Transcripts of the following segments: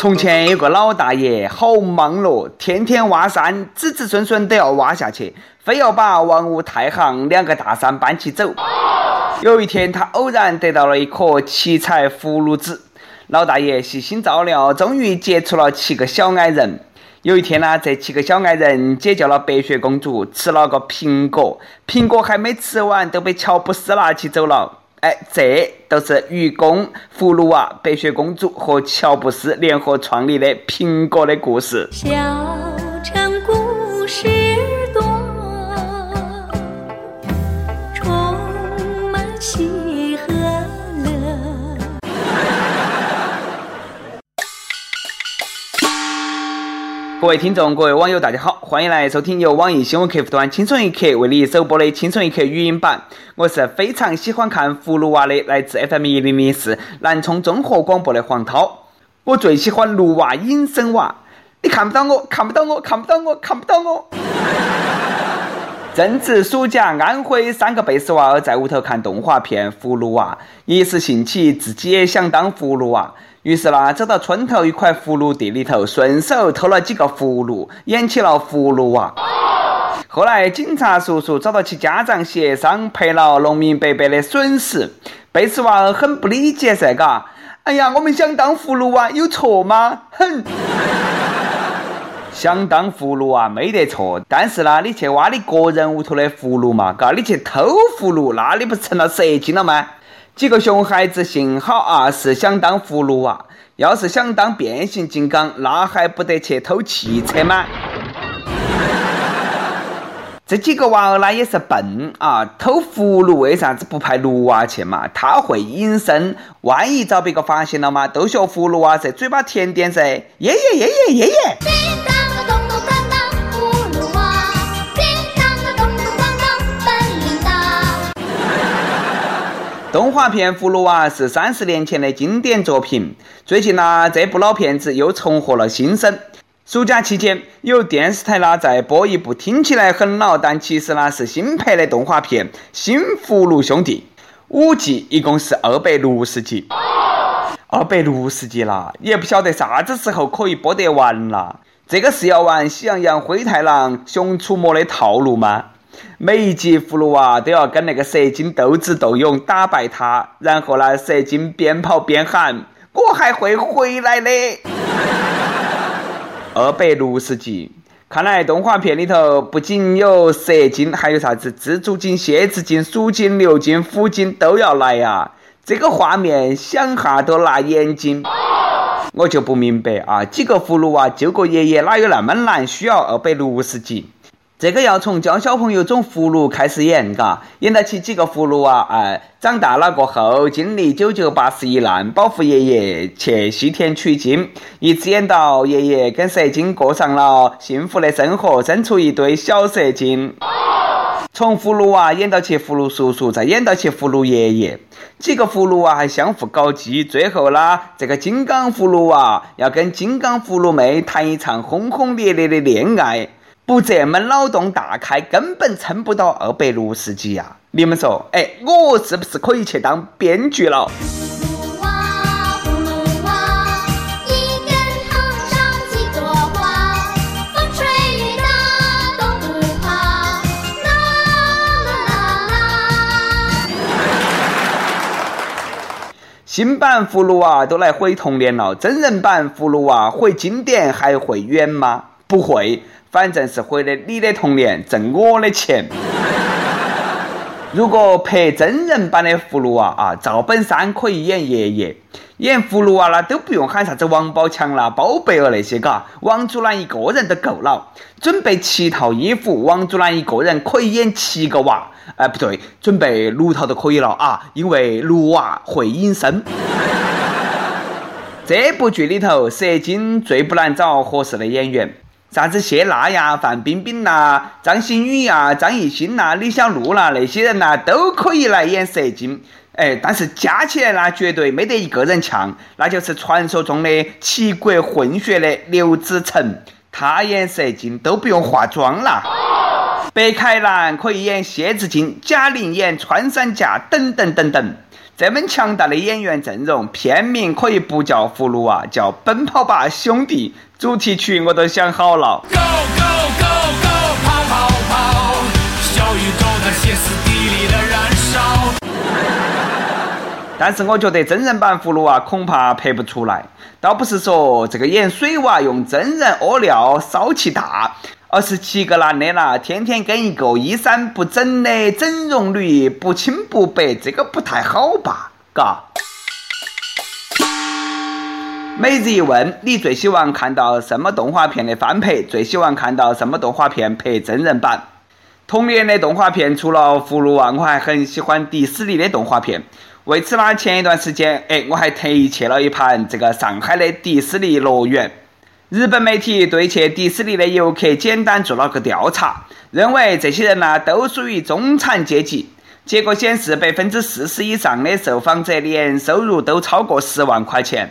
从前有个老大爷，好忙咯，天天挖山，子子孙孙都要挖下去，非要把王屋太行两个大山搬起走。有一天，他偶然得到了一颗七彩葫芦籽，老大爷细心照料，终于结出了七个小矮人。有一天呢，这七个小矮人解救了白雪公主，吃了个苹果，苹果还没吃完，都被乔布斯拿起走了。哎，这都是愚公、葫芦娃、白雪公主和乔布斯联合创立的苹果的故事。小各位听众，各位网友，大家好，欢迎来收听由网易新闻客户端“轻松一刻”为你首播的《轻松一刻》语音版。我是非常喜欢看葫芦娃的，来自 FM 一零零四南充综合广播的黄涛。我最喜欢芦娃隐身娃，你看不到我，看不到我，看不到我，看不到我。正值暑假，安徽三个贝斯娃儿在屋头看动画片《葫芦娃》，一时兴起，自己也想当葫芦娃。于是呢，走到村头一块葫芦地里头，顺手偷了几个葫芦，演起了葫芦娃。后来警察叔叔找到其家长协商，赔了农民伯伯的损失。贝斯娃儿很不理解噻，嘎。哎呀，我们想当葫芦娃有错吗？哼。想当葫芦娃没得错，但是呢，你去挖你个人屋头的葫芦嘛，嘎，你去偷葫芦，那你不成了蛇精了吗？几个熊孩子幸好啊是想当葫芦娃，要是想当变形金刚，那还不得去偷汽车吗？这几个娃儿呢也是笨啊，偷葫芦为啥子不派六娃去嘛？他会隐身，万一遭别个发现了嘛，都学葫芦娃噻，嘴巴甜点噻，耶耶耶耶耶耶。动画片《葫芦娃》是三十年前的经典作品，最近呢，这部老片子又重获了新生。暑假期间，有电视台呢在播一部听起来很老，但其实呢是新拍的动画片《新葫芦兄弟》，五集一共是二百六十集，二百六十集啦，也不晓得啥子时候可以播得完啦。这个是要玩《喜羊羊灰太狼》《熊出没》的套路吗？每一集葫芦娃都要跟那个蛇精斗智斗勇，打败他，然后呢，蛇精边跑边喊：“我还会回来的。”二百六十集，看来动画片里头不仅有蛇精，还有啥子蜘蛛精、蝎子精、鼠精、牛精、虎精都要来呀！这个画面想哈都辣眼睛。我就不明白啊，几个葫芦娃救个爷爷哪有那么难？需要二百六十集？这个要从教小朋友种葫芦开始演，嘎，演到起几个葫芦娃，哎，长大了过后经历九九八十一难，保护爷爷去西天取经，一直演到爷爷跟蛇精过上了幸福的生活，生出一堆小蛇精。从葫芦娃演到起葫芦叔叔，再演到起葫芦爷爷，几个葫芦娃还相互搞基，最后呢，这个金刚葫芦娃要跟金刚葫芦妹谈一场轰轰烈烈的恋爱。不这么脑洞大开，根本撑不到二百六十集呀！你们说，哎，我是不是可以去当编剧了？新版葫芦娃都来毁童年了，真人版葫芦娃毁经典还会远吗？不会。反正是毁了你的童年，挣我的钱。如果拍真人版的葫芦娃啊，赵本山可以演爷爷，演葫芦娃啦都不用喊啥子王宝强啦、包贝尔那些，嘎，王祖蓝一个人都够了。准备七套衣服，王祖蓝一个人可以演七个娃。哎，不对，准备六套都可以了啊，因为六娃会隐身。这部剧里头，蛇精最不难找合适的演员。啥子谢娜呀、范冰冰呐、张馨予呀、张艺兴呐、李小璐啦那些人呐，都可以来演蛇精。哎，但是加起来呢，绝对没得一个人强，那就是传说中的七国混血的刘子成，他演蛇精都不用化妆啦。白凯南可以演蝎子精，贾玲演穿山甲，等等等等。这么强大的演员阵容，片名可以不叫《葫芦娃》，叫《奔跑吧兄弟》。主题曲我都想好了。Go go go go，跑跑跑，小宇宙在歇斯底里的燃烧。但是我觉得真人版葫芦娃恐怕拍不出来，倒不是说这个演水娃用真人屙尿骚气大，而是七个男的啦，天天跟一个衣衫不整的整容女不清不白，这个不太好吧？嘎。每日一问：你最希望看到什么动画片的翻拍？最希望看到什么动画片拍真人版？童年的动画片除了《葫芦娃》，我还很喜欢迪士尼的动画片。为此呢，前一段时间，哎，我还特意去了一盘这个上海的迪士尼乐园。日本媒体对去迪士尼的游客简单做了个调查，认为这些人呢都属于中产阶级。结果显示，百分之四十以上的受访者年收入都超过十万块钱。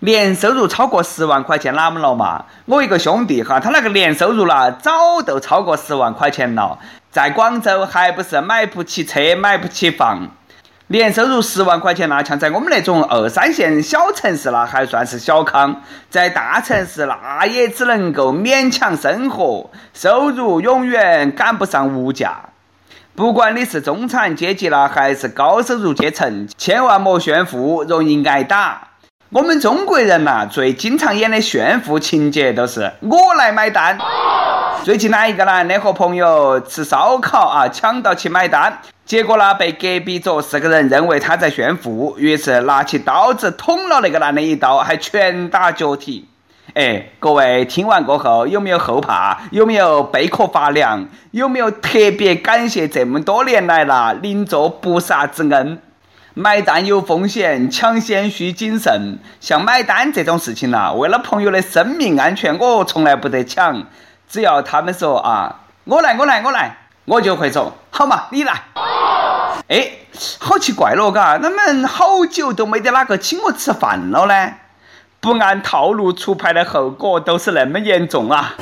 年收入超过十万块钱哪么了嘛？我一个兄弟哈，他那个年收入啦，早都超过十万块钱了，在广州还不是买不起车，买不起房。年收入十万块钱啦，像在我们那种二三线小城市啦，还算是小康；在大城市那也只能够勉强生活，收入永远赶不上物价。不管你是中产阶级啦，还是高收入阶层，千万莫炫富，容易挨打。我们中国人呐、最经常演的炫富情节都是我来买单。最近呢，一个男的和朋友吃烧烤啊，抢到去买单，结果呢被隔壁桌四个人认为他在炫富，于是拿起刀子捅了那个男的一刀，还拳打脚踢。哎，各位听完过后有没有后怕？有没有背壳发凉？有没有特别感谢这么多年来啦邻座不杀之恩？买单有风险，抢先需谨慎。像买单这种事情呐、为了朋友的生命安全，我从来不得抢。只要他们说啊，我来，我来，我来，我就会说好嘛，你来。哎，好奇怪了，嘎，他们好久都没得哪个请我吃饭了呢？不按套路出牌的后果都是那么严重啊！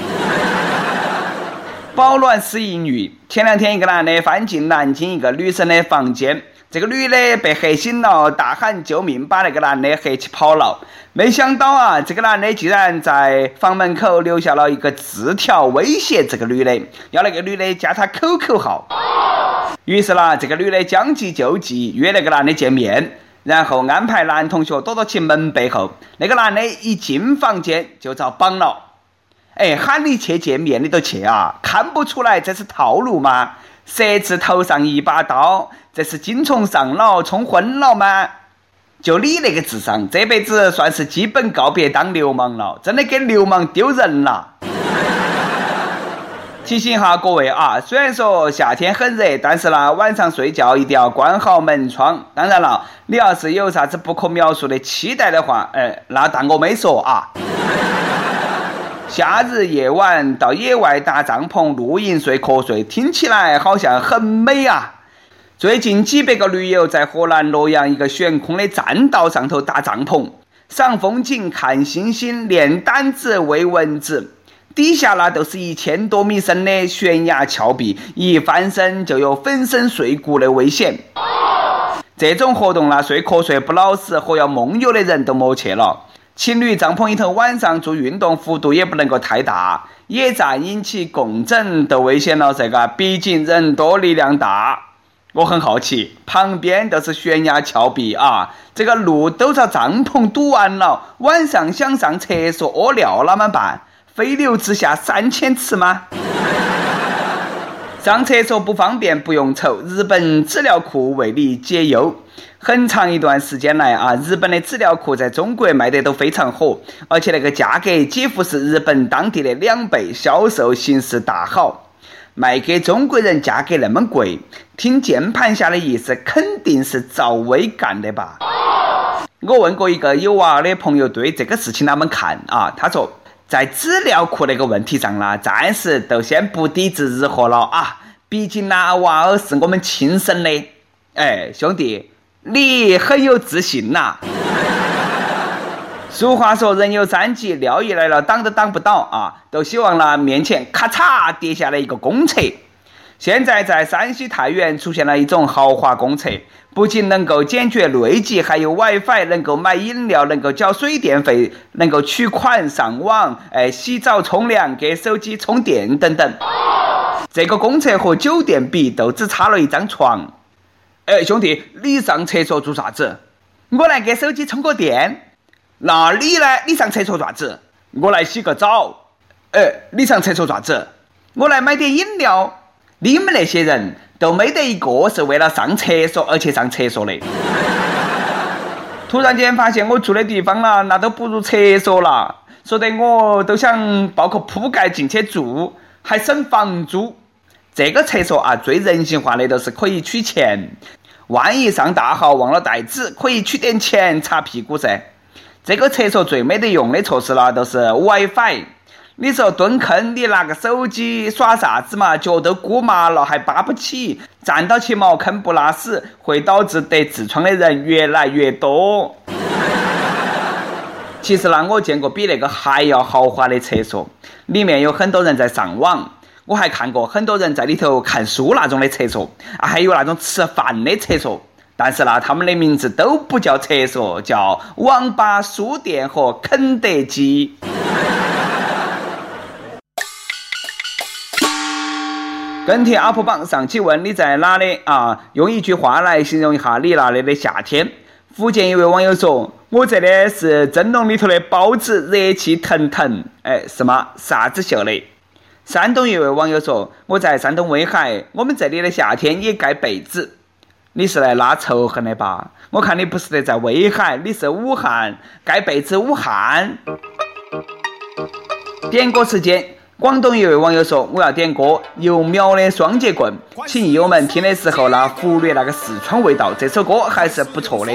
保暖思淫女。前两天，一个男的翻进南京一个女生的房间，这个女的被吓醒了，大喊救命，把那个男的吓起跑了。没想到啊，这个男的竟然在房门口留下了一个字条，威胁这个女的，要那个女的加他 QQ 号。于是啦，这个女的将计就计，约那个男的见面，然后安排男同学躲到其门背后。那个男的一进房间就遭绑了。哎，喊你去见面，你都去啊？看不出来这是套路吗？蛇字头上一把刀，这是精虫上脑冲昏了吗？就你那个智商，这辈子算是基本告别当流氓了，真的给流氓丢人了。提醒哈各位啊，虽然说夏天很热，但是呢，晚上睡觉一定要关好门窗。当然了，你要是有啥子不可描述的期待的话，哎，那当我没说啊。夏日夜晚到野外搭帐篷露营睡瞌睡，听起来好像很美啊。最近几百个驴友在河南洛阳一个悬空的栈道上头搭帐篷，赏风景、看星星、练胆子、喂蚊子。底下呢都是一千多米深的悬崖峭壁，一翻身就有粉身碎骨的危险。这种活动呢，睡瞌睡不老实和要梦游的人都莫去了。情侣帐篷里头晚上做运动幅度也不能够太大，野战引起共振都危险了这个，毕竟人多力量大。我很好奇，旁边都是悬崖峭壁啊，这个路都遭帐篷堵完了，晚上想上厕所屙尿啷么办？飞流直下三千尺吗？上厕所不方便不用愁，日本纸尿裤为你解忧。很长一段时间来啊，日本的纸尿裤在中国卖得都非常火，而且那个价格几乎是日本当地的两倍，销售形势大好。卖给中国人价格那么贵，听键盘侠的意思，肯定是赵薇干的吧？我问过一个有娃儿的朋友对这个事情啷么看啊？他说，在纸尿裤那个问题上呢，暂时都先不抵制日货了啊，毕竟呢娃儿是我们亲生的。哎，兄弟，你很有自信呐、俗话说，人有三急，尿意来了挡都挡不到啊！都希望呢面前咔嚓跌下来一个公厕。现在在山西太原出现了一种豪华公厕，不仅能够解决内急，还有 WiFi，能够买饮料，能够缴水电费，能够取款、上网、哎洗澡、冲凉、给手机充电等等。这个公厕和酒店比，都只差了一张床。哎，兄弟，你上厕所做啥子？我来给手机充个电。那你呢？你上厕所做啥子？我来洗个澡。哎，你上厕所做啥子？我来买点饮料。你们那些人都没得一个是为了上厕所而去上厕所的。突然间发现我住的地方啦，那都不如厕所了，说得我都想抱个铺盖进去住，还省房租。这个厕所啊，最人性化的都是可以取钱，万一上大号忘了带纸，可以取点钱擦屁股噻。这个厕所最没得用的措施了，都是 WiFi。你说蹲坑，你拿个手机耍啥子嘛？脚都箍麻了还扒不起，站到起茅坑不拉屎，会导致得痔疮的人越来越多。其实呢，我见过比那个还要豪华的厕所，里面有很多人在上网，我还看过很多人在里头看书那种的厕所，啊，还有那种吃饭的厕所。但是呢，他们的名字都不叫厕所，叫网吧、书店和肯德基。跟帖 UP 榜上期问你在哪里啊？用一句话来形容一下你那里的夏天。福建一位网友说：“我这里是蒸笼里头的包子，热气腾腾。”哎，是吗？啥子秀的？山东一位网友说：“我在山东威海，我们这里的夏天也盖被子。”你是来拉仇恨的吧？我看你不是得在威海，你是武汉，盖被子武汉。点歌时间。广东一位网友说：“我要点歌，由苗的《双截棍》，请友们听的时候呢，忽略那个四川味道，这首歌还是不错的。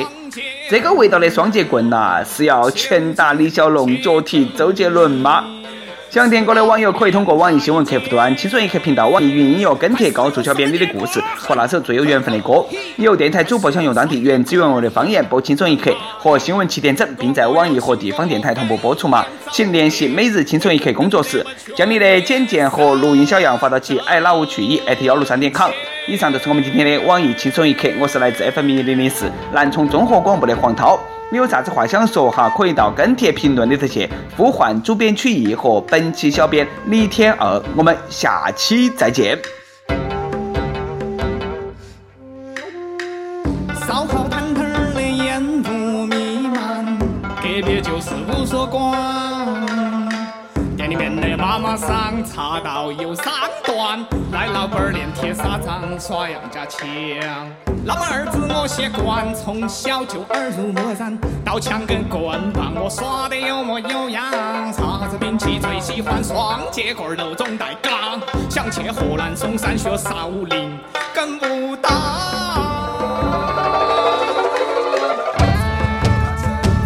这个味道的双截棍呐，是要拳打李小龙，脚踢周杰伦吗？”想点歌的网友可以通过网易新闻客户端“轻松一刻”频道、网易云音乐跟帖告诉小编你的故事和那首最有缘分的歌。有电台主播想用当地原汁原味的方言播《轻松一刻》和新闻七点整，并在网易和地方电台同步播出吗？请联系每日轻松一刻工作室，将你的简介和录音小样发到其 i love 去一幺六三点 com。以上就是我们今天的网易轻松一刻，我是来自 FM 一零零四南充综合广播的黄涛。你有啥子话想说哈？可以到跟帖评论里头去呼唤主编曲艺和本期小编李天二。我们下期再见。烧烤摊摊的烟雾弥漫，隔壁就是无所管。里面的妈妈桑茶道有三段，来老板儿练铁砂掌耍杨家枪。老板儿子我习惯，从小就耳濡目染，刀枪跟棍棒我耍得有模有样。啥子兵器最喜欢双截棍儿，头中带钢。想去河南嵩山学少林跟武当。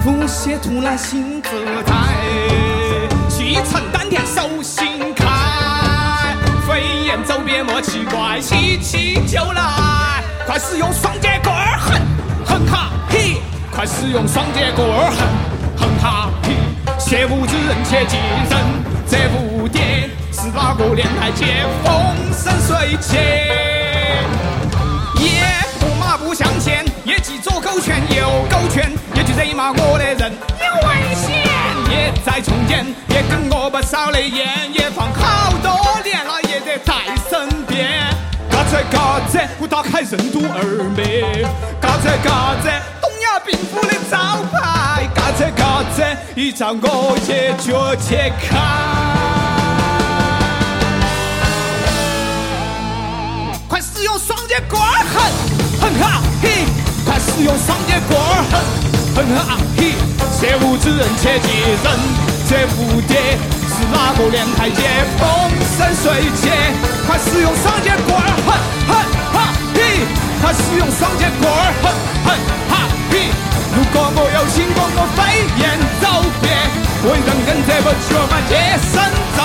腹泻突然心自在，气沉走遍莫奇怪，气气就来，快使用双截棍儿，哼哼哈嘿，快使用双截棍儿，哼哼哈嘿，切勿之人切记人，这蝴蝶是哪个年代见风生水起？也不马不向前，也记左勾拳右勾拳，也去惹骂我的人有危险。也在中间，也跟我不少的烟，也放好多，在身边。嘎子嘎子，我打开任督二脉。嘎子嘎子，东亚病夫的招牌。嘎子嘎子，一招我也脚解开。快使用双截棍儿，哼哼哈嘿！快使用双截棍儿，哼哼哈嘿！切勿之人切记人，这蝴蝶是哪个年台阶？风生水起！快使用双截棍，哼哼哈嘿！快使用双截棍，哼哼哈嘿！如果我有心，我我飞檐走壁，为人跟这个血脉洁身正